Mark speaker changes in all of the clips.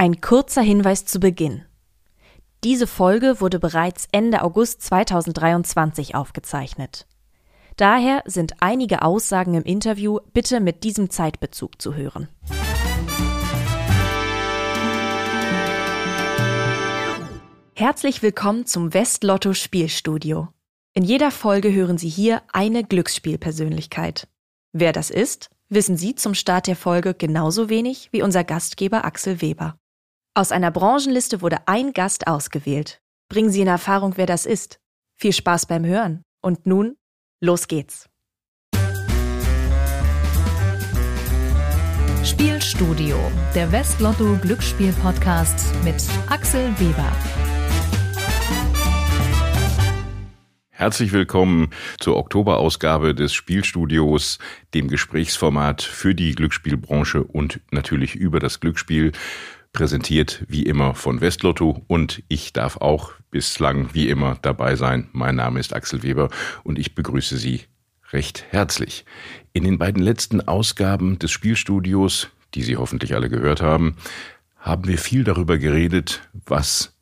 Speaker 1: Ein kurzer Hinweis zu Beginn. Diese Folge wurde bereits Ende August 2023 aufgezeichnet. Daher sind einige Aussagen im Interview bitte mit diesem Zeitbezug zu hören. Herzlich willkommen zum Westlotto Spielstudio. In jeder Folge hören Sie hier eine Glücksspielpersönlichkeit. Wer das ist, wissen Sie zum Start der Folge genauso wenig wie unser Gastgeber Axel Weber. Aus einer Branchenliste wurde ein Gast ausgewählt. Bringen Sie in Erfahrung, wer das ist. Viel Spaß beim Hören. Und nun, los geht's.
Speaker 2: Spielstudio, der Westlotto Glücksspiel Podcast mit Axel Weber.
Speaker 3: Herzlich willkommen zur Oktoberausgabe des Spielstudios, dem Gesprächsformat für die Glücksspielbranche und natürlich über das Glücksspiel präsentiert wie immer von Westlotto und ich darf auch bislang wie immer dabei sein. Mein Name ist Axel Weber und ich begrüße Sie recht herzlich. In den beiden letzten Ausgaben des Spielstudios, die Sie hoffentlich alle gehört haben, haben wir viel darüber geredet, was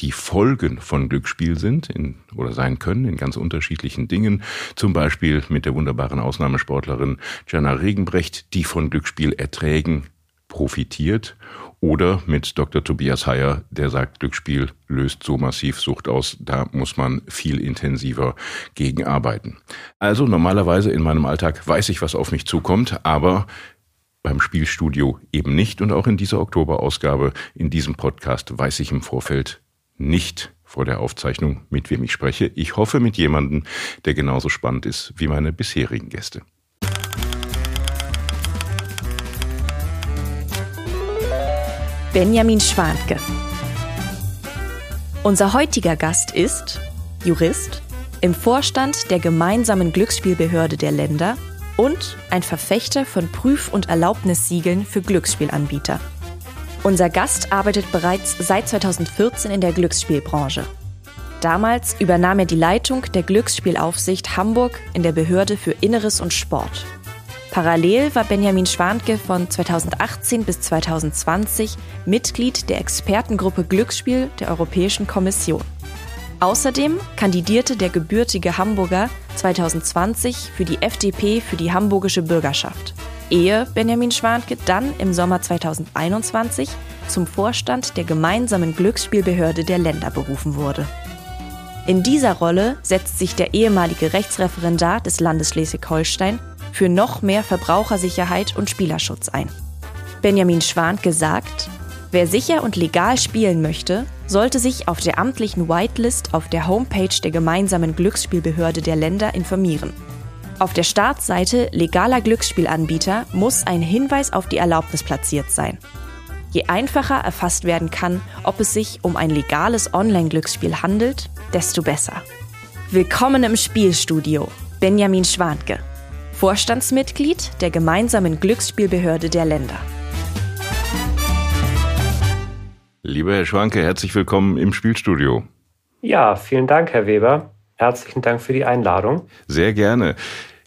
Speaker 3: die Folgen von Glücksspiel sind in, oder sein können in ganz unterschiedlichen Dingen. Zum Beispiel mit der wunderbaren Ausnahmesportlerin Jana Regenbrecht, die von Glücksspielerträgen profitiert oder mit Dr. Tobias Heyer, der sagt, Glücksspiel löst so massiv Sucht aus, da muss man viel intensiver gegen arbeiten. Also normalerweise in meinem Alltag weiß ich, was auf mich zukommt, aber beim Spielstudio eben nicht und auch in dieser Oktoberausgabe, in diesem Podcast weiß ich im Vorfeld nicht vor der Aufzeichnung, mit wem ich spreche. Ich hoffe mit jemandem, der genauso spannend ist wie meine bisherigen Gäste.
Speaker 1: Benjamin Schwantke. Unser heutiger Gast ist Jurist, im Vorstand der gemeinsamen Glücksspielbehörde der Länder und ein Verfechter von Prüf- und Erlaubnissiegeln für Glücksspielanbieter. Unser Gast arbeitet bereits seit 2014 in der Glücksspielbranche. Damals übernahm er die Leitung der Glücksspielaufsicht Hamburg in der Behörde für Inneres und Sport. Parallel war Benjamin Schwantke von 2018 bis 2020 Mitglied der Expertengruppe Glücksspiel der Europäischen Kommission. Außerdem kandidierte der gebürtige Hamburger 2020 für die FDP für die hamburgische Bürgerschaft, ehe Benjamin Schwantke dann im Sommer 2021 zum Vorstand der gemeinsamen Glücksspielbehörde der Länder berufen wurde. In dieser Rolle setzt sich der ehemalige Rechtsreferendar des Landes Schleswig-Holstein für noch mehr Verbrauchersicherheit und Spielerschutz ein. Benjamin Schwan gesagt, wer sicher und legal spielen möchte, sollte sich auf der amtlichen Whitelist auf der Homepage der gemeinsamen Glücksspielbehörde der Länder informieren. Auf der Startseite legaler Glücksspielanbieter muss ein Hinweis auf die Erlaubnis platziert sein. Je einfacher erfasst werden kann, ob es sich um ein legales Online-Glücksspiel handelt, desto besser. Willkommen im Spielstudio, Benjamin Schwantke. Vorstandsmitglied der gemeinsamen Glücksspielbehörde der Länder.
Speaker 3: Lieber Herr Schwanke, herzlich willkommen im Spielstudio.
Speaker 4: Ja, vielen Dank, Herr Weber. Herzlichen Dank für die Einladung.
Speaker 3: Sehr gerne.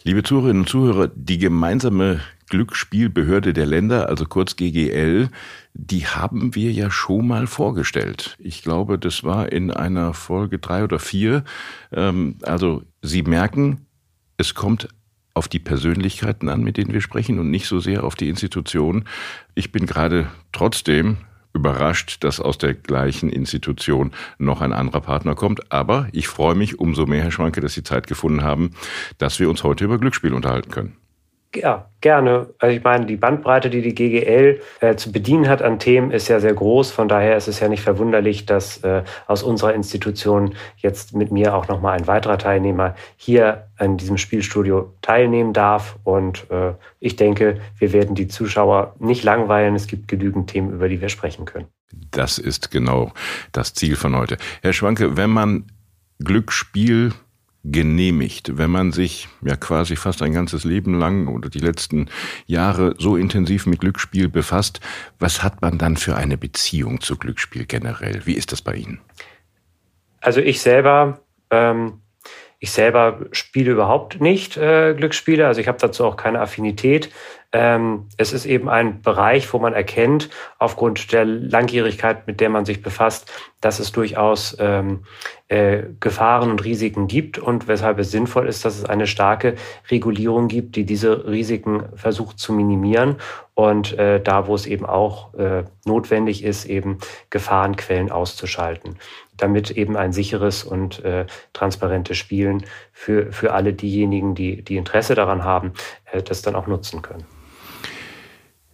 Speaker 3: Liebe Zuhörerinnen und Zuhörer, die gemeinsame Glücksspielbehörde der Länder, also kurz GGL, die haben wir ja schon mal vorgestellt. Ich glaube, das war in einer Folge drei oder vier. Ähm, also Sie merken, es kommt auf die Persönlichkeiten an, mit denen wir sprechen und nicht so sehr auf die Institution. Ich bin gerade trotzdem überrascht, dass aus der gleichen Institution noch ein anderer Partner kommt. Aber ich freue mich umso mehr, Herr Schwanke, dass Sie Zeit gefunden haben, dass wir uns heute über Glücksspiel unterhalten können.
Speaker 4: Ja, gerne. Also ich meine, die Bandbreite, die die GGL äh, zu bedienen hat an Themen, ist ja sehr groß. Von daher ist es ja nicht verwunderlich, dass äh, aus unserer Institution jetzt mit mir auch nochmal ein weiterer Teilnehmer hier in diesem Spielstudio teilnehmen darf. Und äh, ich denke, wir werden die Zuschauer nicht langweilen. Es gibt genügend Themen, über die wir sprechen können.
Speaker 3: Das ist genau das Ziel von heute. Herr Schwanke, wenn man Glücksspiel genehmigt, wenn man sich ja quasi fast ein ganzes Leben lang oder die letzten Jahre so intensiv mit Glücksspiel befasst, was hat man dann für eine Beziehung zu Glücksspiel generell? Wie ist das bei Ihnen?
Speaker 4: Also ich selber, ähm, ich selber spiele überhaupt nicht äh, Glücksspiele, also ich habe dazu auch keine Affinität. Ähm, es ist eben ein Bereich, wo man erkennt, aufgrund der Langjährigkeit, mit der man sich befasst, dass es durchaus ähm, äh, Gefahren und Risiken gibt und weshalb es sinnvoll ist, dass es eine starke Regulierung gibt, die diese Risiken versucht zu minimieren und äh, da, wo es eben auch äh, notwendig ist, eben Gefahrenquellen auszuschalten, damit eben ein sicheres und äh, transparentes Spielen für, für alle diejenigen, die, die Interesse daran haben, äh, das dann auch nutzen können.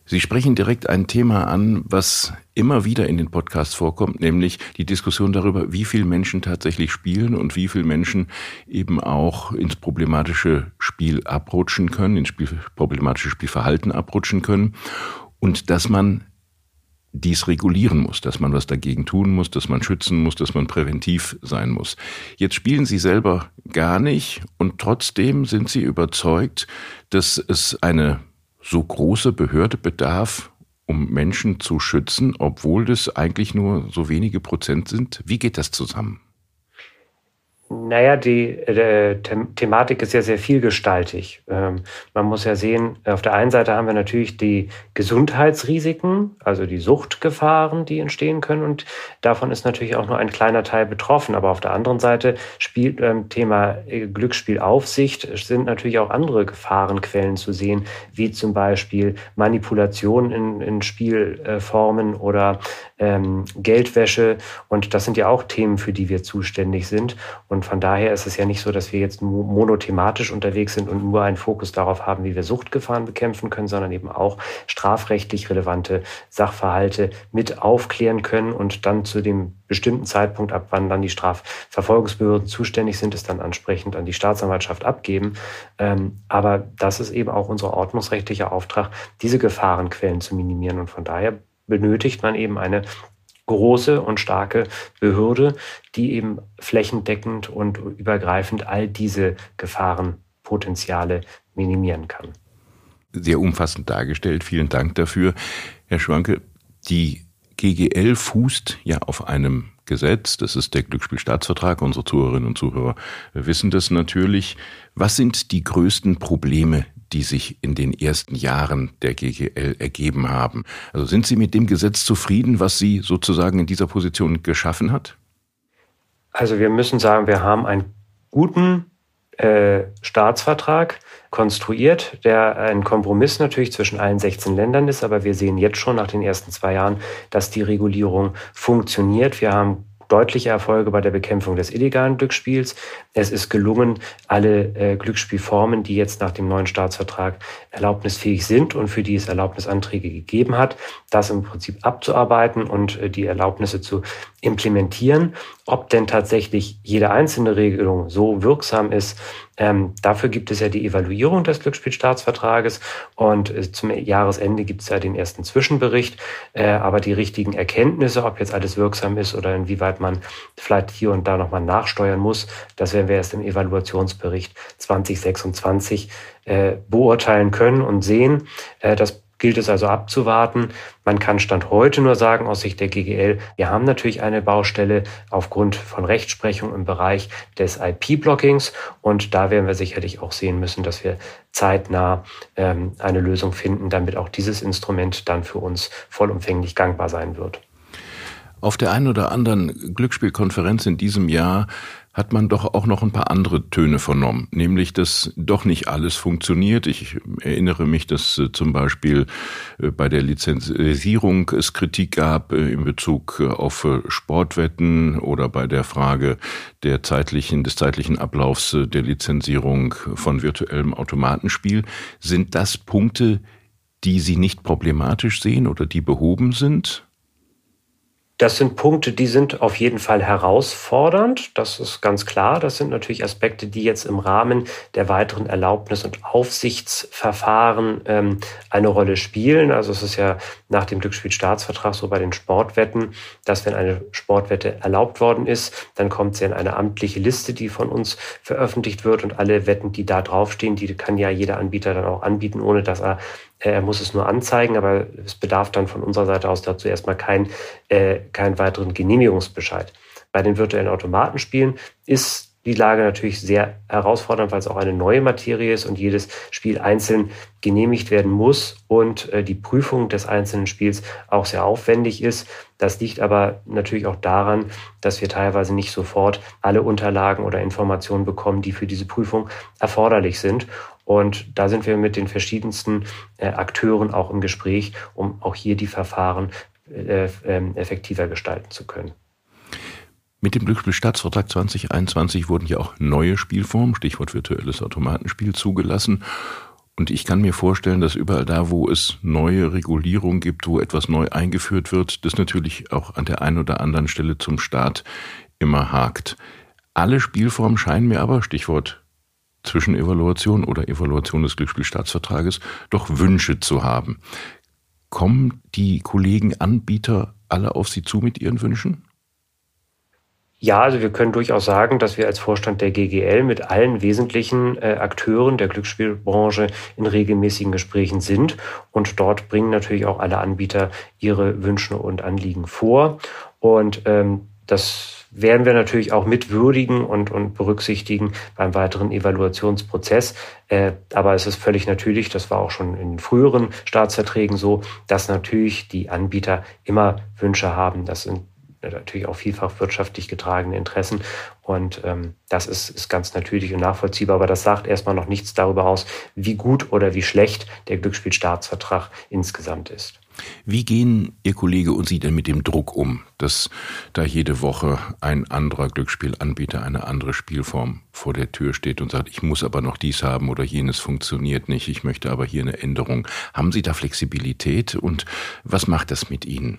Speaker 3: Sie sprechen direkt ein Thema an, was immer wieder in den Podcasts vorkommt, nämlich die Diskussion darüber, wie viele Menschen tatsächlich spielen und wie viele Menschen eben auch ins problematische Spiel abrutschen können, ins Spiel, problematische Spielverhalten abrutschen können und dass man dies regulieren muss, dass man was dagegen tun muss, dass man schützen muss, dass man präventiv sein muss. Jetzt spielen Sie selber gar nicht und trotzdem sind Sie überzeugt, dass es eine so große Behörde bedarf, um Menschen zu schützen, obwohl das eigentlich nur so wenige Prozent sind? Wie geht das zusammen?
Speaker 4: Naja, die äh, Thematik ist ja sehr vielgestaltig. Ähm, man muss ja sehen, auf der einen Seite haben wir natürlich die Gesundheitsrisiken, also die Suchtgefahren, die entstehen können. Und davon ist natürlich auch nur ein kleiner Teil betroffen. Aber auf der anderen Seite spielt ähm, Thema äh, Glücksspielaufsicht sind natürlich auch andere Gefahrenquellen zu sehen, wie zum Beispiel Manipulation in, in Spielformen oder ähm, Geldwäsche. Und das sind ja auch Themen, für die wir zuständig sind. Und von daher ist es ja nicht so, dass wir jetzt monothematisch unterwegs sind und nur einen Fokus darauf haben, wie wir Suchtgefahren bekämpfen können, sondern eben auch strafrechtlich relevante Sachverhalte mit aufklären können und dann zu dem bestimmten Zeitpunkt, ab wann dann die Strafverfolgungsbehörden zuständig sind, es dann entsprechend an die Staatsanwaltschaft abgeben. Ähm, aber das ist eben auch unser ordnungsrechtlicher Auftrag, diese Gefahrenquellen zu minimieren. Und von daher benötigt man eben eine große und starke Behörde, die eben flächendeckend und übergreifend all diese Gefahrenpotenziale minimieren kann.
Speaker 3: Sehr umfassend dargestellt. Vielen Dank dafür. Herr Schwanke, die GGL fußt ja auf einem Gesetz, das ist der Glücksspielstaatsvertrag. Unsere Zuhörerinnen und Zuhörer wissen das natürlich. Was sind die größten Probleme, die sich in den ersten Jahren der GGL ergeben haben. Also sind Sie mit dem Gesetz zufrieden, was sie sozusagen in dieser Position geschaffen hat?
Speaker 4: Also wir müssen sagen, wir haben einen guten äh, Staatsvertrag konstruiert, der ein Kompromiss natürlich zwischen allen 16 Ländern ist, aber wir sehen jetzt schon nach den ersten zwei Jahren, dass die Regulierung funktioniert. Wir haben deutliche Erfolge bei der Bekämpfung des illegalen Glücksspiels. Es ist gelungen, alle äh, Glücksspielformen, die jetzt nach dem neuen Staatsvertrag erlaubnisfähig sind und für die es Erlaubnisanträge gegeben hat, das im Prinzip abzuarbeiten und äh, die Erlaubnisse zu implementieren. Ob denn tatsächlich jede einzelne Regelung so wirksam ist, ähm, dafür gibt es ja die Evaluierung des Glücksspielstaatsvertrages und äh, zum Jahresende gibt es ja den ersten Zwischenbericht. Äh, aber die richtigen Erkenntnisse, ob jetzt alles wirksam ist oder inwieweit man vielleicht hier und da nochmal nachsteuern muss, das werden wir erst im Evaluationsbericht 2026 äh, beurteilen können und sehen. Äh, das gilt es also abzuwarten. Man kann Stand heute nur sagen aus Sicht der GGL, wir haben natürlich eine Baustelle aufgrund von Rechtsprechung im Bereich des IP-Blockings und da werden wir sicherlich auch sehen müssen, dass wir zeitnah ähm, eine Lösung finden, damit auch dieses Instrument dann für uns vollumfänglich gangbar sein wird.
Speaker 3: Auf der einen oder anderen Glücksspielkonferenz in diesem Jahr hat man doch auch noch ein paar andere Töne vernommen, nämlich dass doch nicht alles funktioniert. Ich erinnere mich, dass äh, zum Beispiel äh, bei der Lizenzierung es Kritik gab äh, in Bezug auf Sportwetten oder bei der Frage der zeitlichen, des zeitlichen Ablaufs der Lizenzierung von virtuellem Automatenspiel. Sind das Punkte, die Sie nicht problematisch sehen oder die behoben sind?
Speaker 4: Das sind Punkte, die sind auf jeden Fall herausfordernd. Das ist ganz klar. Das sind natürlich Aspekte, die jetzt im Rahmen der weiteren Erlaubnis- und Aufsichtsverfahren ähm, eine Rolle spielen. Also es ist ja nach dem Glücksspielstaatsvertrag so bei den Sportwetten, dass wenn eine Sportwette erlaubt worden ist, dann kommt sie in eine amtliche Liste, die von uns veröffentlicht wird und alle Wetten, die da draufstehen, die kann ja jeder Anbieter dann auch anbieten, ohne dass er er muss es nur anzeigen, aber es bedarf dann von unserer Seite aus dazu erstmal keinen äh, keinen weiteren Genehmigungsbescheid. Bei den virtuellen Automatenspielen ist die Lage natürlich sehr herausfordernd, weil es auch eine neue Materie ist und jedes Spiel einzeln genehmigt werden muss und äh, die Prüfung des einzelnen Spiels auch sehr aufwendig ist. Das liegt aber natürlich auch daran, dass wir teilweise nicht sofort alle Unterlagen oder Informationen bekommen, die für diese Prüfung erforderlich sind. Und da sind wir mit den verschiedensten äh, Akteuren auch im Gespräch, um auch hier die Verfahren äh, ähm, effektiver gestalten zu können.
Speaker 3: Mit dem Glücksspielstaatsvertrag 2021 wurden ja auch neue Spielformen, Stichwort virtuelles Automatenspiel, zugelassen. Und ich kann mir vorstellen, dass überall da, wo es neue Regulierung gibt, wo etwas neu eingeführt wird, das natürlich auch an der einen oder anderen Stelle zum Staat immer hakt. Alle Spielformen scheinen mir aber, Stichwort Zwischenevaluation oder Evaluation des Glücksspielstaatsvertrages, doch Wünsche zu haben. Kommen die Kollegen Anbieter alle auf Sie zu mit ihren Wünschen?
Speaker 4: Ja, also wir können durchaus sagen, dass wir als Vorstand der GGL mit allen wesentlichen äh, Akteuren der Glücksspielbranche in regelmäßigen Gesprächen sind. Und dort bringen natürlich auch alle Anbieter ihre Wünsche und Anliegen vor. Und ähm, das werden wir natürlich auch mitwürdigen und, und berücksichtigen beim weiteren Evaluationsprozess. Äh, aber es ist völlig natürlich, das war auch schon in früheren Staatsverträgen so, dass natürlich die Anbieter immer Wünsche haben. Das sind natürlich auch vielfach wirtschaftlich getragene Interessen. Und ähm, das ist, ist ganz natürlich und nachvollziehbar. Aber das sagt erstmal noch nichts darüber aus, wie gut oder wie schlecht der Glücksspielstaatsvertrag insgesamt ist.
Speaker 3: Wie gehen Ihr Kollege und Sie denn mit dem Druck um, dass da jede Woche ein anderer Glücksspielanbieter, eine andere Spielform vor der Tür steht und sagt, ich muss aber noch dies haben oder jenes funktioniert nicht, ich möchte aber hier eine Änderung. Haben Sie da Flexibilität und was macht das mit Ihnen?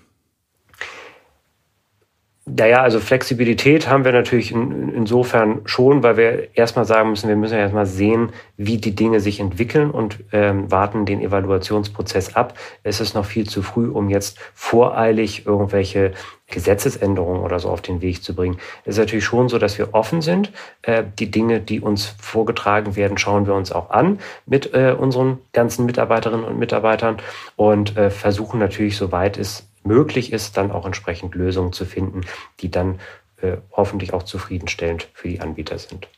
Speaker 4: Naja, also Flexibilität haben wir natürlich in, insofern schon, weil wir erstmal sagen müssen, wir müssen ja erstmal sehen, wie die Dinge sich entwickeln und ähm, warten den Evaluationsprozess ab. Es ist noch viel zu früh, um jetzt voreilig irgendwelche Gesetzesänderungen oder so auf den Weg zu bringen. Es ist natürlich schon so, dass wir offen sind. Äh, die Dinge, die uns vorgetragen werden, schauen wir uns auch an mit äh, unseren ganzen Mitarbeiterinnen und Mitarbeitern und äh, versuchen natürlich, soweit es möglich ist, dann auch entsprechend Lösungen zu finden, die dann äh, hoffentlich auch zufriedenstellend für die Anbieter sind.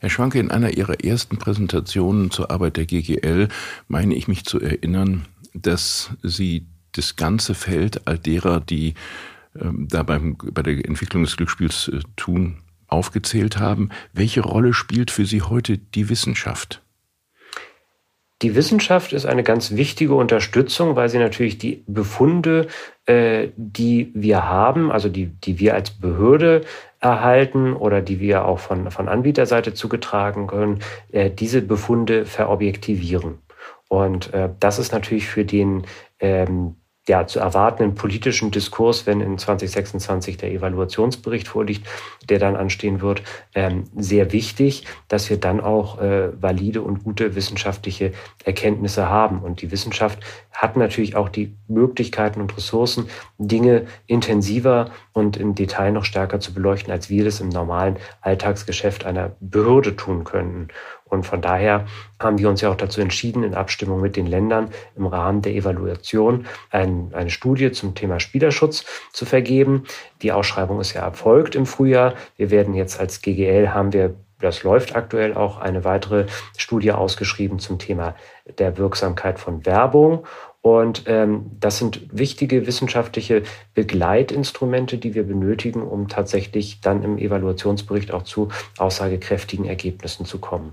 Speaker 3: Herr Schwanke, in einer Ihrer ersten Präsentationen zur Arbeit der GGL meine ich mich zu erinnern, dass Sie das ganze Feld all derer, die ähm, da beim, bei der Entwicklung des Glücksspiels äh, tun, aufgezählt haben. Welche Rolle spielt für Sie heute die Wissenschaft?
Speaker 4: Die Wissenschaft ist eine ganz wichtige Unterstützung, weil sie natürlich die Befunde, äh, die wir haben, also die, die wir als Behörde erhalten oder die wir auch von, von Anbieterseite zugetragen können, äh, diese Befunde verobjektivieren. Und äh, das ist natürlich für den ähm, ja, zu erwartenden politischen Diskurs, wenn in 2026 der Evaluationsbericht vorliegt, der dann anstehen wird, ähm, sehr wichtig, dass wir dann auch äh, valide und gute wissenschaftliche Erkenntnisse haben. Und die Wissenschaft hat natürlich auch die Möglichkeiten und Ressourcen, Dinge intensiver und im Detail noch stärker zu beleuchten, als wir das im normalen Alltagsgeschäft einer Behörde tun können. Und von daher haben wir uns ja auch dazu entschieden, in Abstimmung mit den Ländern im Rahmen der Evaluation ein, eine Studie zum Thema Spielerschutz zu vergeben. Die Ausschreibung ist ja erfolgt im Frühjahr. Wir werden jetzt als GGL haben wir das läuft aktuell auch eine weitere Studie ausgeschrieben zum Thema der Wirksamkeit von Werbung. Und ähm, das sind wichtige wissenschaftliche Begleitinstrumente, die wir benötigen, um tatsächlich dann im Evaluationsbericht auch zu aussagekräftigen Ergebnissen zu kommen.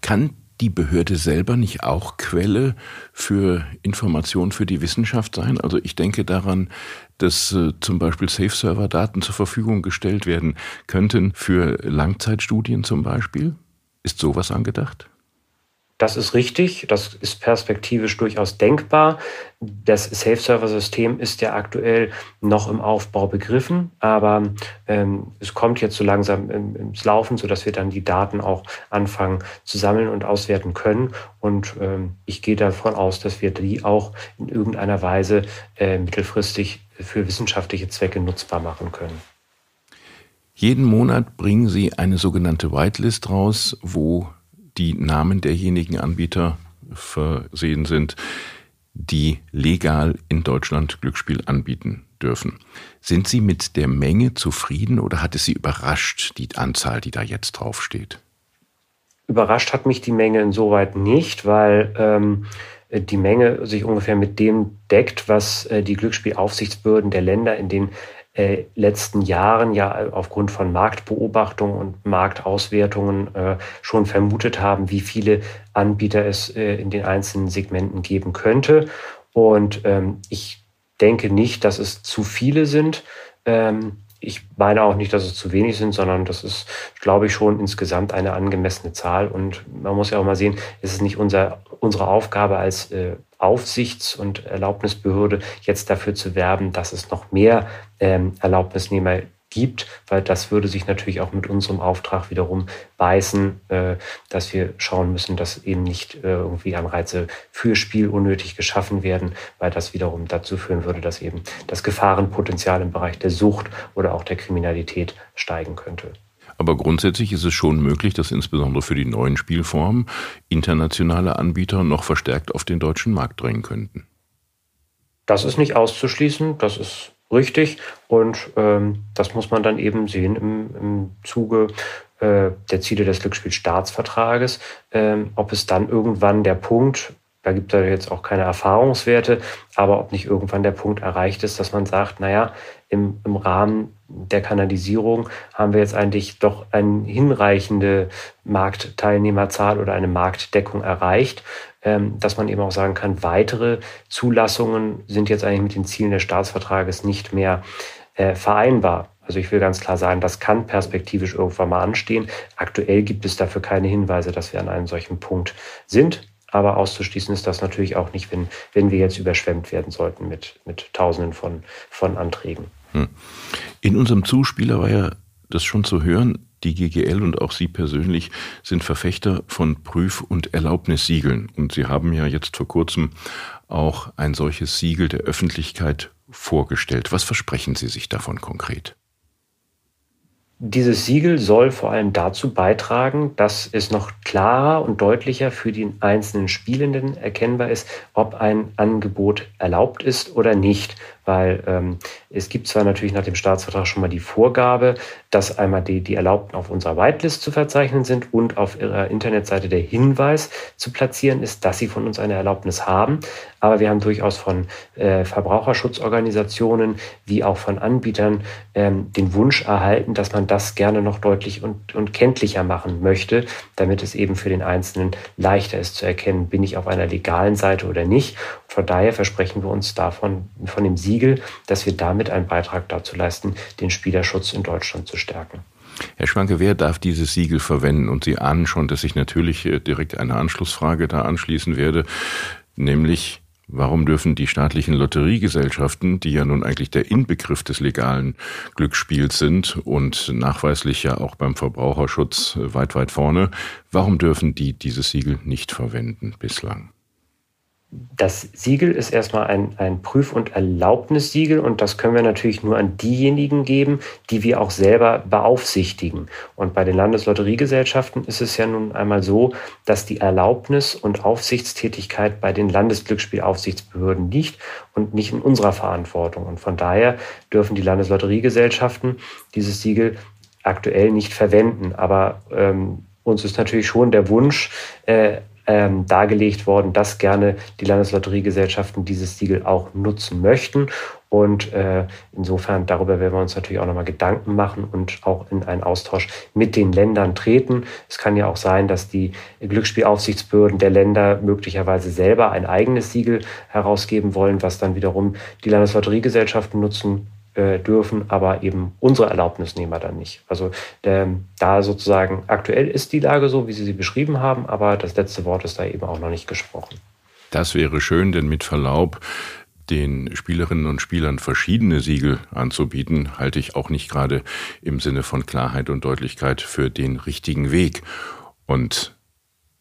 Speaker 3: Kann die Behörde selber nicht auch Quelle für Informationen für die Wissenschaft sein? Also ich denke daran, dass äh, zum Beispiel Safe-Server-Daten zur Verfügung gestellt werden könnten für Langzeitstudien zum Beispiel. Ist sowas angedacht?
Speaker 4: Das ist richtig, das ist perspektivisch durchaus denkbar. Das Safe-Server-System ist ja aktuell noch im Aufbau begriffen, aber ähm, es kommt jetzt so langsam ins Laufen, sodass wir dann die Daten auch anfangen zu sammeln und auswerten können. Und ähm, ich gehe davon aus, dass wir die auch in irgendeiner Weise äh, mittelfristig für wissenschaftliche Zwecke nutzbar machen können.
Speaker 3: Jeden Monat bringen Sie eine sogenannte Whitelist raus, wo die Namen derjenigen Anbieter versehen sind, die legal in Deutschland Glücksspiel anbieten. dürfen. Sind Sie mit der Menge zufrieden oder hat es Sie überrascht, die Anzahl, die da jetzt draufsteht?
Speaker 4: Überrascht hat mich die Menge insoweit nicht, weil ähm, die Menge sich ungefähr mit dem deckt, was äh, die Glücksspielaufsichtsbehörden der Länder in den äh, letzten Jahren ja aufgrund von Marktbeobachtungen und Marktauswertungen äh, schon vermutet haben, wie viele Anbieter es äh, in den einzelnen Segmenten geben könnte. Und ähm, ich denke nicht, dass es zu viele sind. Ähm, ich meine auch nicht, dass es zu wenig sind, sondern das ist, glaube ich, schon insgesamt eine angemessene Zahl. Und man muss ja auch mal sehen, es ist nicht unser, unsere Aufgabe als äh, Aufsichts- und Erlaubnisbehörde jetzt dafür zu werben, dass es noch mehr ähm, Erlaubnisnehmer gibt, weil das würde sich natürlich auch mit unserem Auftrag wiederum beißen, äh, dass wir schauen müssen, dass eben nicht äh, irgendwie Anreize für Spiel unnötig geschaffen werden, weil das wiederum dazu führen würde, dass eben das Gefahrenpotenzial im Bereich der Sucht oder auch der Kriminalität steigen könnte.
Speaker 3: Aber grundsätzlich ist es schon möglich, dass insbesondere für die neuen Spielformen internationale Anbieter noch verstärkt auf den deutschen Markt drängen könnten.
Speaker 4: Das ist nicht auszuschließen, das ist richtig. Und ähm, das muss man dann eben sehen im, im Zuge äh, der Ziele des Glücksspielstaatsvertrages, ähm, ob es dann irgendwann der Punkt da gibt es jetzt auch keine Erfahrungswerte, aber ob nicht irgendwann der Punkt erreicht ist, dass man sagt, naja, im, im Rahmen der Kanalisierung haben wir jetzt eigentlich doch eine hinreichende Marktteilnehmerzahl oder eine Marktdeckung erreicht, dass man eben auch sagen kann, weitere Zulassungen sind jetzt eigentlich mit den Zielen des Staatsvertrages nicht mehr äh, vereinbar. Also ich will ganz klar sagen, das kann perspektivisch irgendwann mal anstehen. Aktuell gibt es dafür keine Hinweise, dass wir an einem solchen Punkt sind. Aber auszuschließen ist das natürlich auch nicht, wenn, wenn wir jetzt überschwemmt werden sollten mit, mit Tausenden von, von Anträgen. Hm.
Speaker 3: In unserem Zuspieler war ja das schon zu hören, die GGL und auch Sie persönlich sind Verfechter von Prüf- und Erlaubnissiegeln. Und Sie haben ja jetzt vor kurzem auch ein solches Siegel der Öffentlichkeit vorgestellt. Was versprechen Sie sich davon konkret?
Speaker 4: Dieses Siegel soll vor allem dazu beitragen, dass es noch klarer und deutlicher für den einzelnen Spielenden erkennbar ist, ob ein Angebot erlaubt ist oder nicht weil ähm, es gibt zwar natürlich nach dem Staatsvertrag schon mal die Vorgabe, dass einmal die, die Erlaubten auf unserer Whitelist zu verzeichnen sind und auf ihrer Internetseite der Hinweis zu platzieren ist, dass sie von uns eine Erlaubnis haben. Aber wir haben durchaus von äh, Verbraucherschutzorganisationen wie auch von Anbietern ähm, den Wunsch erhalten, dass man das gerne noch deutlich und, und kenntlicher machen möchte, damit es eben für den Einzelnen leichter ist zu erkennen, bin ich auf einer legalen Seite oder nicht. Von daher versprechen wir uns davon, von dem Siegel, dass wir damit einen Beitrag dazu leisten, den Spielerschutz in Deutschland zu stärken.
Speaker 3: Herr Schwanke, wer darf dieses Siegel verwenden? Und Sie ahnen schon, dass ich natürlich äh, direkt eine Anschlussfrage da anschließen werde, nämlich Warum dürfen die staatlichen Lotteriegesellschaften, die ja nun eigentlich der Inbegriff des legalen Glücksspiels sind und nachweislich ja auch beim Verbraucherschutz äh, weit, weit vorne, warum dürfen die dieses Siegel nicht verwenden bislang?
Speaker 4: Das Siegel ist erstmal ein, ein Prüf- und Erlaubnissiegel und das können wir natürlich nur an diejenigen geben, die wir auch selber beaufsichtigen. Und bei den Landeslotteriegesellschaften ist es ja nun einmal so, dass die Erlaubnis- und Aufsichtstätigkeit bei den Landesglücksspielaufsichtsbehörden liegt und nicht in unserer Verantwortung. Und von daher dürfen die Landeslotteriegesellschaften dieses Siegel aktuell nicht verwenden. Aber ähm, uns ist natürlich schon der Wunsch, äh, ähm, dargelegt worden, dass gerne die Landeslotteriegesellschaften dieses Siegel auch nutzen möchten. Und äh, insofern darüber werden wir uns natürlich auch nochmal Gedanken machen und auch in einen Austausch mit den Ländern treten. Es kann ja auch sein, dass die Glücksspielaufsichtsbehörden der Länder möglicherweise selber ein eigenes Siegel herausgeben wollen, was dann wiederum die Landeslotteriegesellschaften nutzen äh, dürfen, aber eben unsere Erlaubnisnehmer dann nicht. Also der, da sozusagen aktuell ist die Lage so, wie Sie sie beschrieben haben, aber das letzte Wort ist da eben auch noch nicht gesprochen.
Speaker 3: Das wäre schön, denn mit Verlaub, den Spielerinnen und Spielern verschiedene Siegel anzubieten, halte ich auch nicht gerade im Sinne von Klarheit und Deutlichkeit für den richtigen Weg. Und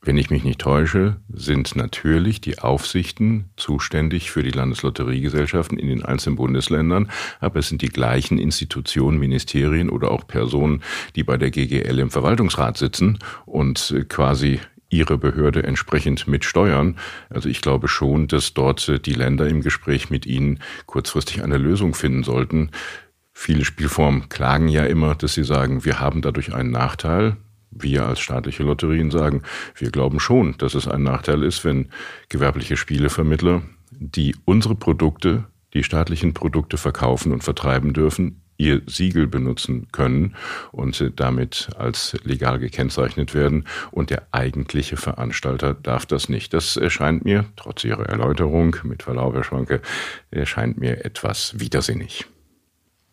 Speaker 3: wenn ich mich nicht täusche, sind natürlich die Aufsichten zuständig für die Landeslotteriegesellschaften in den einzelnen Bundesländern, aber es sind die gleichen Institutionen, Ministerien oder auch Personen, die bei der GGL im Verwaltungsrat sitzen und quasi Ihre Behörde entsprechend mitsteuern. Also ich glaube schon, dass dort äh, die Länder im Gespräch mit Ihnen kurzfristig eine Lösung finden sollten. Viele Spielformen klagen ja immer, dass sie sagen, wir haben dadurch einen Nachteil. Wir als staatliche Lotterien sagen, wir glauben schon, dass es ein Nachteil ist, wenn gewerbliche Spielevermittler, die unsere Produkte, die staatlichen Produkte verkaufen und vertreiben dürfen, ihr Siegel benutzen können und damit als legal gekennzeichnet werden. Und der eigentliche Veranstalter darf das nicht. Das erscheint mir, trotz Ihrer Erläuterung, mit Verlaub, Herr Schwanke, erscheint mir etwas widersinnig.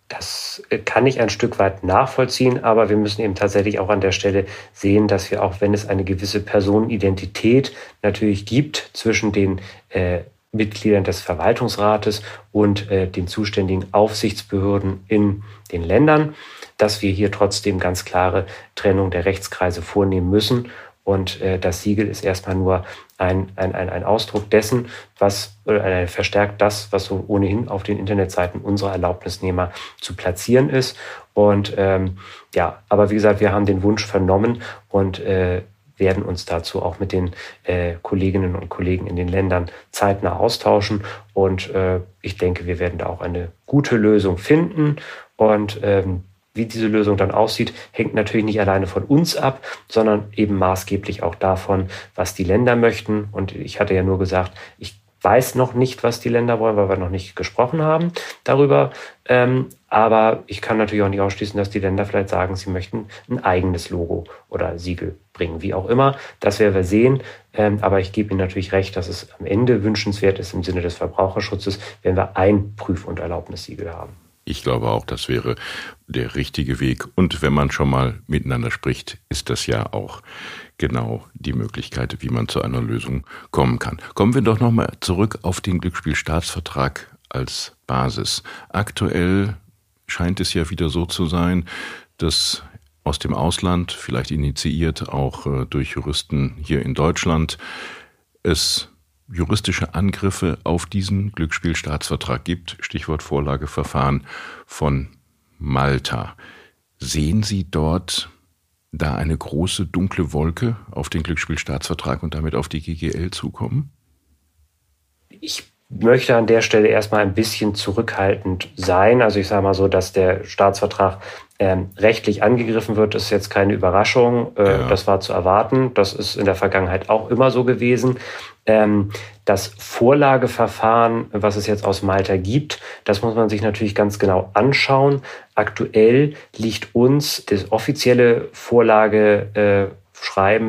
Speaker 4: Das kann ich ein Stück weit nachvollziehen, aber wir müssen eben tatsächlich auch an der Stelle sehen, dass wir auch, wenn es eine gewisse Personenidentität natürlich gibt zwischen den äh, Mitgliedern des Verwaltungsrates und äh, den zuständigen Aufsichtsbehörden in den Ländern, dass wir hier trotzdem ganz klare Trennung der Rechtskreise vornehmen müssen. Und äh, das Siegel ist erstmal nur ein, ein, ein, ein Ausdruck dessen, was äh, verstärkt das, was so ohnehin auf den Internetseiten unserer Erlaubnisnehmer zu platzieren ist. Und ähm, ja, aber wie gesagt, wir haben den Wunsch vernommen und äh, werden uns dazu auch mit den äh, Kolleginnen und Kollegen in den Ländern zeitnah austauschen. Und äh, ich denke, wir werden da auch eine gute Lösung finden. Und ähm, wie diese Lösung dann aussieht, hängt natürlich nicht alleine von uns ab, sondern eben maßgeblich auch davon, was die Länder möchten. Und ich hatte ja nur gesagt, ich weiß noch nicht, was die Länder wollen, weil wir noch nicht gesprochen haben darüber. Ähm, aber ich kann natürlich auch nicht ausschließen, dass die Länder vielleicht sagen, sie möchten ein eigenes Logo oder Siegel bringen, wie auch immer. Das werden wir sehen. Ähm, aber ich gebe Ihnen natürlich recht, dass es am Ende wünschenswert ist im Sinne des Verbraucherschutzes, wenn wir ein Prüf- und Erlaubnissiegel haben.
Speaker 3: Ich glaube auch, das wäre der richtige Weg. Und wenn man schon mal miteinander spricht, ist das ja auch genau die Möglichkeit, wie man zu einer Lösung kommen kann. Kommen wir doch nochmal zurück auf den Glücksspielstaatsvertrag als Basis. Aktuell scheint es ja wieder so zu sein, dass aus dem Ausland, vielleicht initiiert auch äh, durch Juristen hier in Deutschland, es juristische Angriffe auf diesen Glücksspielstaatsvertrag gibt, Stichwort Vorlageverfahren von Malta. Sehen Sie dort da eine große dunkle Wolke auf den Glücksspielstaatsvertrag und damit auf die GGL zukommen?
Speaker 4: Ich möchte an der Stelle erstmal ein bisschen zurückhaltend sein. Also ich sage mal so, dass der Staatsvertrag ähm, rechtlich angegriffen wird, ist jetzt keine Überraschung. Äh, ja. Das war zu erwarten. Das ist in der Vergangenheit auch immer so gewesen. Ähm, das Vorlageverfahren, was es jetzt aus Malta gibt, das muss man sich natürlich ganz genau anschauen. Aktuell liegt uns das offizielle Vorlageschreiben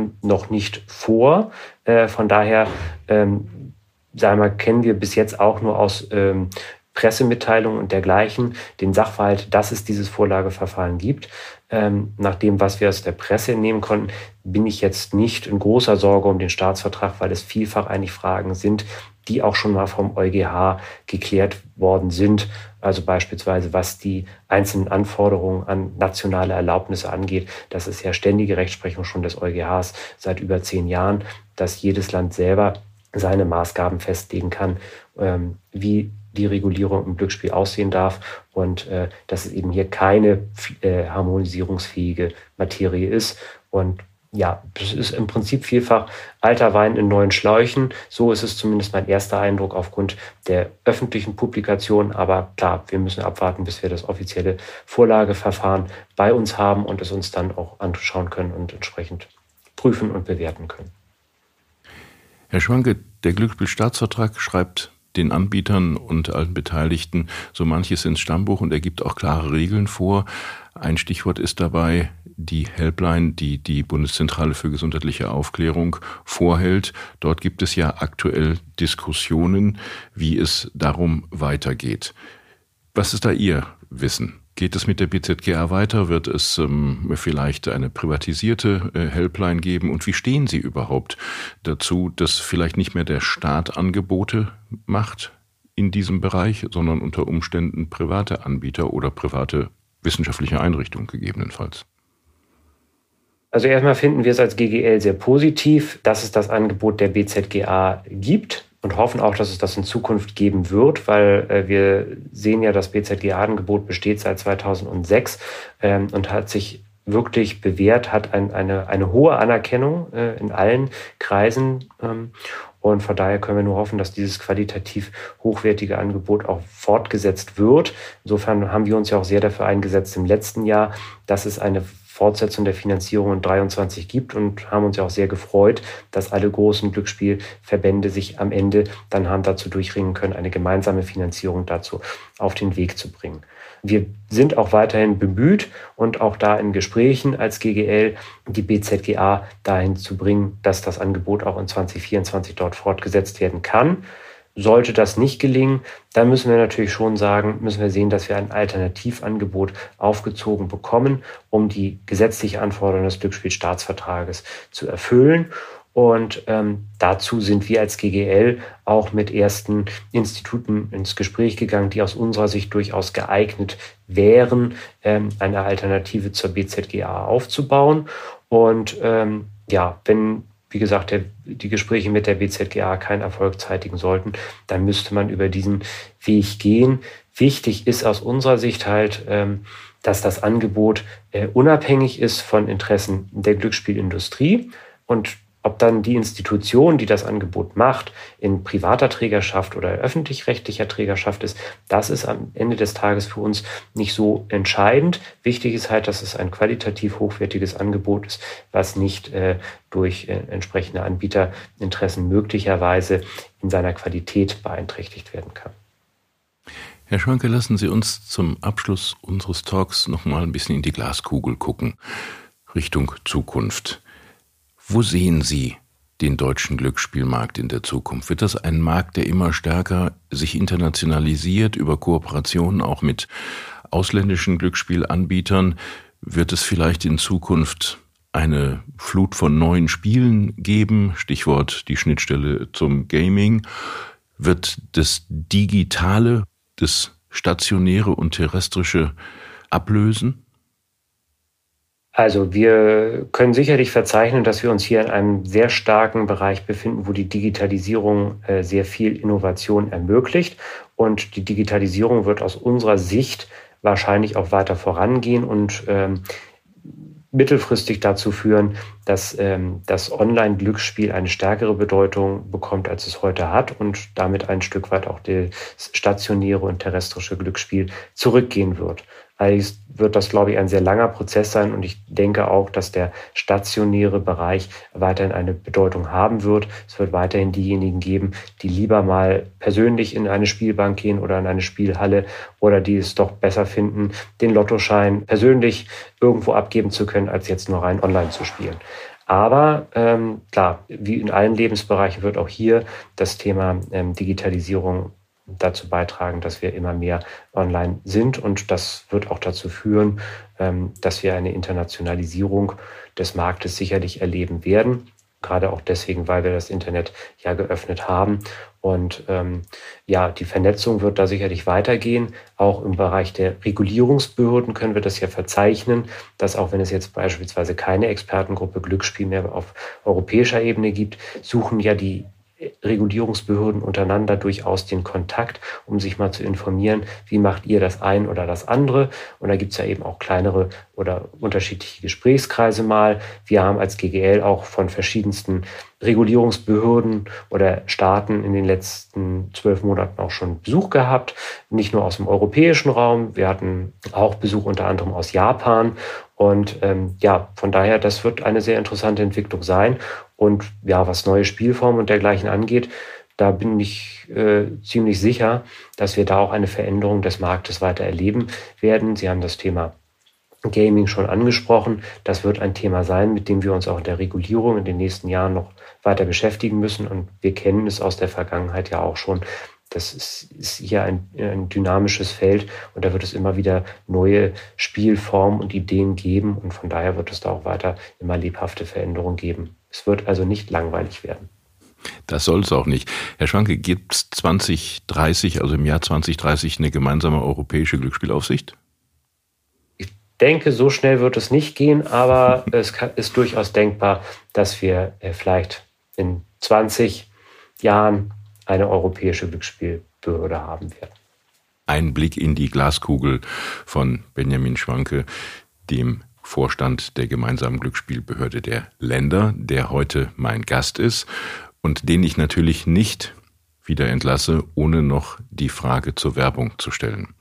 Speaker 4: äh, noch nicht vor. Äh, von daher ähm, sagen wir, kennen wir bis jetzt auch nur aus ähm, Pressemitteilungen und dergleichen den Sachverhalt, dass es dieses Vorlageverfahren gibt. Ähm, nach dem, was wir aus der Presse entnehmen konnten, bin ich jetzt nicht in großer Sorge um den Staatsvertrag, weil es vielfach eigentlich Fragen sind, die auch schon mal vom EuGH geklärt worden sind. Also beispielsweise, was die einzelnen Anforderungen an nationale Erlaubnisse angeht. Das ist ja ständige Rechtsprechung schon des EuGHs seit über zehn Jahren, dass jedes Land selber seine Maßgaben festlegen kann, ähm, wie die Regulierung im Glücksspiel aussehen darf und äh, dass es eben hier keine äh, harmonisierungsfähige Materie ist. Und ja, das ist im Prinzip vielfach alter Wein in neuen Schläuchen. So ist es zumindest mein erster Eindruck aufgrund der öffentlichen Publikation. Aber klar, wir müssen abwarten, bis wir das offizielle Vorlageverfahren bei uns haben und es uns dann auch anschauen können und entsprechend prüfen und bewerten können.
Speaker 3: Herr Schwanke, der Glücksspielstaatsvertrag schreibt den Anbietern und allen Beteiligten so manches ins Stammbuch und er gibt auch klare Regeln vor. Ein Stichwort ist dabei die Helpline, die die Bundeszentrale für gesundheitliche Aufklärung vorhält. Dort gibt es ja aktuell Diskussionen, wie es darum weitergeht. Was ist da Ihr Wissen? Geht es mit der BZGA weiter? Wird es ähm, vielleicht eine privatisierte äh, Helpline geben? Und wie stehen Sie überhaupt dazu, dass vielleicht nicht mehr der Staat Angebote macht in diesem Bereich, sondern unter Umständen private Anbieter oder private wissenschaftliche Einrichtungen gegebenenfalls?
Speaker 4: Also erstmal finden wir es als GGL sehr positiv, dass es das Angebot der BZGA gibt und hoffen auch, dass es das in Zukunft geben wird, weil äh, wir sehen ja, das BZGA-Angebot besteht seit 2006 ähm, und hat sich wirklich bewährt, hat ein, eine, eine hohe Anerkennung äh, in allen Kreisen. Ähm, und von daher können wir nur hoffen, dass dieses qualitativ hochwertige Angebot auch fortgesetzt wird. Insofern haben wir uns ja auch sehr dafür eingesetzt im letzten Jahr, dass es eine Fortsetzung der Finanzierung in 23 gibt und haben uns ja auch sehr gefreut, dass alle großen Glücksspielverbände sich am Ende dann haben dazu durchringen können, eine gemeinsame Finanzierung dazu auf den Weg zu bringen. Wir sind auch weiterhin bemüht und auch da in Gesprächen als GGL die BZGA dahin zu bringen, dass das Angebot auch in 2024 dort fortgesetzt werden kann. Sollte das nicht gelingen, dann müssen wir natürlich schon sagen, müssen wir sehen, dass wir ein Alternativangebot aufgezogen bekommen, um die gesetzliche Anforderung des Glücksspielstaatsvertrages zu erfüllen. Und ähm, dazu sind wir als GGL auch mit ersten Instituten ins Gespräch gegangen, die aus unserer Sicht durchaus geeignet wären, ähm, eine Alternative zur BZGA aufzubauen. Und ähm, ja, wenn wie gesagt, der, die Gespräche mit der BZGA keinen Erfolg zeitigen sollten, dann müsste man über diesen Weg gehen. Wichtig ist aus unserer Sicht halt, ähm, dass das Angebot äh, unabhängig ist von Interessen der Glücksspielindustrie und ob dann die Institution, die das Angebot macht, in privater Trägerschaft oder öffentlich-rechtlicher Trägerschaft ist, das ist am Ende des Tages für uns nicht so entscheidend. Wichtig ist halt, dass es ein qualitativ hochwertiges Angebot ist, was nicht äh, durch äh, entsprechende Anbieterinteressen möglicherweise in seiner Qualität beeinträchtigt werden kann.
Speaker 3: Herr Schwanke, lassen Sie uns zum Abschluss unseres Talks noch mal ein bisschen in die Glaskugel gucken, Richtung Zukunft. Wo sehen Sie den deutschen Glücksspielmarkt in der Zukunft? Wird das ein Markt, der immer stärker sich internationalisiert über Kooperationen auch mit ausländischen Glücksspielanbietern? Wird es vielleicht in Zukunft eine Flut von neuen Spielen geben? Stichwort die Schnittstelle zum Gaming. Wird das Digitale, das Stationäre und Terrestrische ablösen?
Speaker 4: Also wir können sicherlich verzeichnen, dass wir uns hier in einem sehr starken Bereich befinden, wo die Digitalisierung äh, sehr viel Innovation ermöglicht. Und die Digitalisierung wird aus unserer Sicht wahrscheinlich auch weiter vorangehen und ähm, mittelfristig dazu führen, dass ähm, das Online-Glücksspiel eine stärkere Bedeutung bekommt, als es heute hat und damit ein Stück weit auch das stationäre und terrestrische Glücksspiel zurückgehen wird. Allerdings wird das, glaube ich, ein sehr langer Prozess sein und ich denke auch, dass der stationäre Bereich weiterhin eine Bedeutung haben wird. Es wird weiterhin diejenigen geben, die lieber mal persönlich in eine Spielbank gehen oder in eine Spielhalle oder die es doch besser finden, den Lottoschein persönlich irgendwo abgeben zu können, als jetzt nur rein online zu spielen. Aber ähm, klar, wie in allen Lebensbereichen wird auch hier das Thema ähm, Digitalisierung dazu beitragen, dass wir immer mehr online sind. Und das wird auch dazu führen, ähm, dass wir eine Internationalisierung des Marktes sicherlich erleben werden. Gerade auch deswegen, weil wir das Internet ja geöffnet haben. Und ähm, ja, die Vernetzung wird da sicherlich weitergehen. Auch im Bereich der Regulierungsbehörden können wir das ja verzeichnen, dass auch wenn es jetzt beispielsweise keine Expertengruppe Glücksspiel mehr auf europäischer Ebene gibt, suchen ja die Regulierungsbehörden untereinander durchaus den Kontakt, um sich mal zu informieren, wie macht ihr das ein oder das andere. Und da gibt es ja eben auch kleinere oder unterschiedliche Gesprächskreise mal. Wir haben als GGL auch von verschiedensten Regulierungsbehörden oder Staaten in den letzten zwölf Monaten auch schon Besuch gehabt. Nicht nur aus dem europäischen Raum, wir hatten auch Besuch unter anderem aus Japan. Und ähm, ja, von daher, das wird eine sehr interessante Entwicklung sein. Und ja, was neue Spielformen und dergleichen angeht, da bin ich äh, ziemlich sicher, dass wir da auch eine Veränderung des Marktes weiter erleben werden. Sie haben das Thema Gaming schon angesprochen. Das wird ein Thema sein, mit dem wir uns auch in der Regulierung in den nächsten Jahren noch weiter beschäftigen müssen. Und wir kennen es aus der Vergangenheit ja auch schon. Das ist, ist hier ein, ein dynamisches Feld und da wird es immer wieder neue Spielformen und Ideen geben. Und von daher wird es da auch weiter immer lebhafte Veränderungen geben. Es wird also nicht langweilig werden.
Speaker 3: Das soll es auch nicht. Herr Schwanke, gibt es 2030, also im Jahr 2030, eine gemeinsame europäische Glücksspielaufsicht?
Speaker 4: denke, so schnell wird es nicht gehen, aber es ist durchaus denkbar, dass wir äh, vielleicht in 20 Jahren eine europäische Glücksspielbehörde haben werden.
Speaker 3: Ein Blick in die Glaskugel von Benjamin Schwanke, dem Vorstand der gemeinsamen Glücksspielbehörde der Länder, der heute mein Gast ist und den ich natürlich nicht wieder entlasse, ohne noch die Frage zur Werbung zu stellen.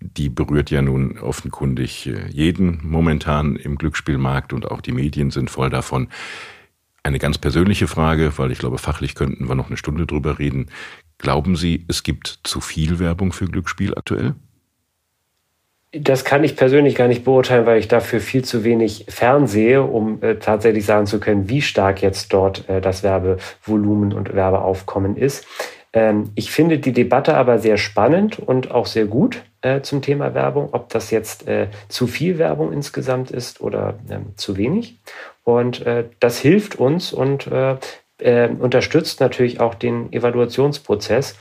Speaker 3: Die berührt ja nun offenkundig äh, jeden momentan im Glücksspielmarkt und auch die Medien sind voll davon. Eine ganz persönliche Frage, weil ich glaube, fachlich könnten wir noch eine Stunde drüber reden. Glauben Sie, es gibt zu viel Werbung für Glücksspiel aktuell?
Speaker 4: Das kann ich persönlich gar nicht beurteilen, weil ich dafür viel zu wenig fernsehe, um äh, tatsächlich sagen zu können, wie stark jetzt dort äh, das Werbevolumen und Werbeaufkommen ist. Ähm, ich finde die Debatte aber sehr spannend und auch sehr gut äh, zum Thema Werbung, ob das jetzt äh, zu viel Werbung insgesamt ist oder ähm, zu wenig. Und äh, das hilft uns und äh, äh, unterstützt natürlich auch den Evaluationsprozess.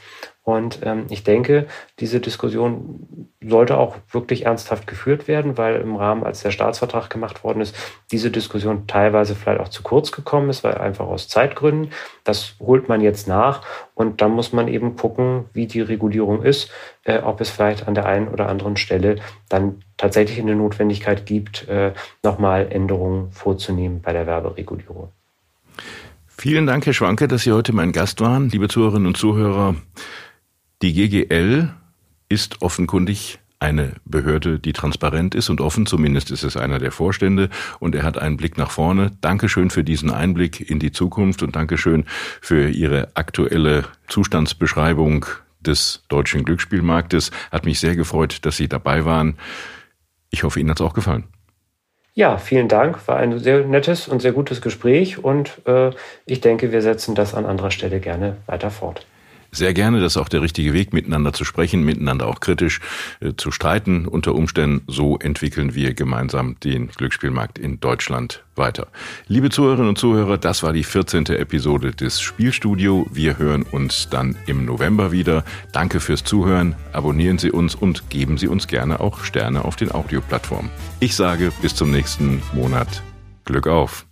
Speaker 4: Und ähm, ich denke, diese Diskussion sollte auch wirklich ernsthaft geführt werden, weil im Rahmen, als der Staatsvertrag gemacht worden ist, diese Diskussion teilweise vielleicht auch zu kurz gekommen ist, weil einfach aus Zeitgründen. Das holt man jetzt nach und dann muss man eben gucken, wie die Regulierung ist, äh, ob es vielleicht an der einen oder anderen Stelle dann tatsächlich eine Notwendigkeit gibt, äh, nochmal Änderungen vorzunehmen bei der Werberegulierung.
Speaker 3: Vielen Dank, Herr Schwanke, dass Sie heute mein Gast waren. Liebe Zuhörerinnen und Zuhörer, die GGL ist offenkundig eine Behörde, die transparent ist und offen, zumindest ist es einer der Vorstände und er hat einen Blick nach vorne. Dankeschön für diesen Einblick in die Zukunft und Dankeschön für Ihre aktuelle Zustandsbeschreibung des deutschen Glücksspielmarktes. Hat mich sehr gefreut, dass Sie dabei waren. Ich hoffe, Ihnen hat es auch gefallen.
Speaker 4: Ja, vielen Dank. War ein sehr nettes und sehr gutes Gespräch und äh, ich denke, wir setzen das an anderer Stelle gerne weiter fort.
Speaker 3: Sehr gerne, das ist auch der richtige Weg, miteinander zu sprechen, miteinander auch kritisch äh, zu streiten. Unter Umständen, so entwickeln wir gemeinsam den Glücksspielmarkt in Deutschland weiter. Liebe Zuhörerinnen und Zuhörer, das war die 14. Episode des Spielstudio. Wir hören uns dann im November wieder. Danke fürs Zuhören. Abonnieren Sie uns und geben Sie uns gerne auch Sterne auf den Audioplattformen. Ich sage bis zum nächsten Monat. Glück auf!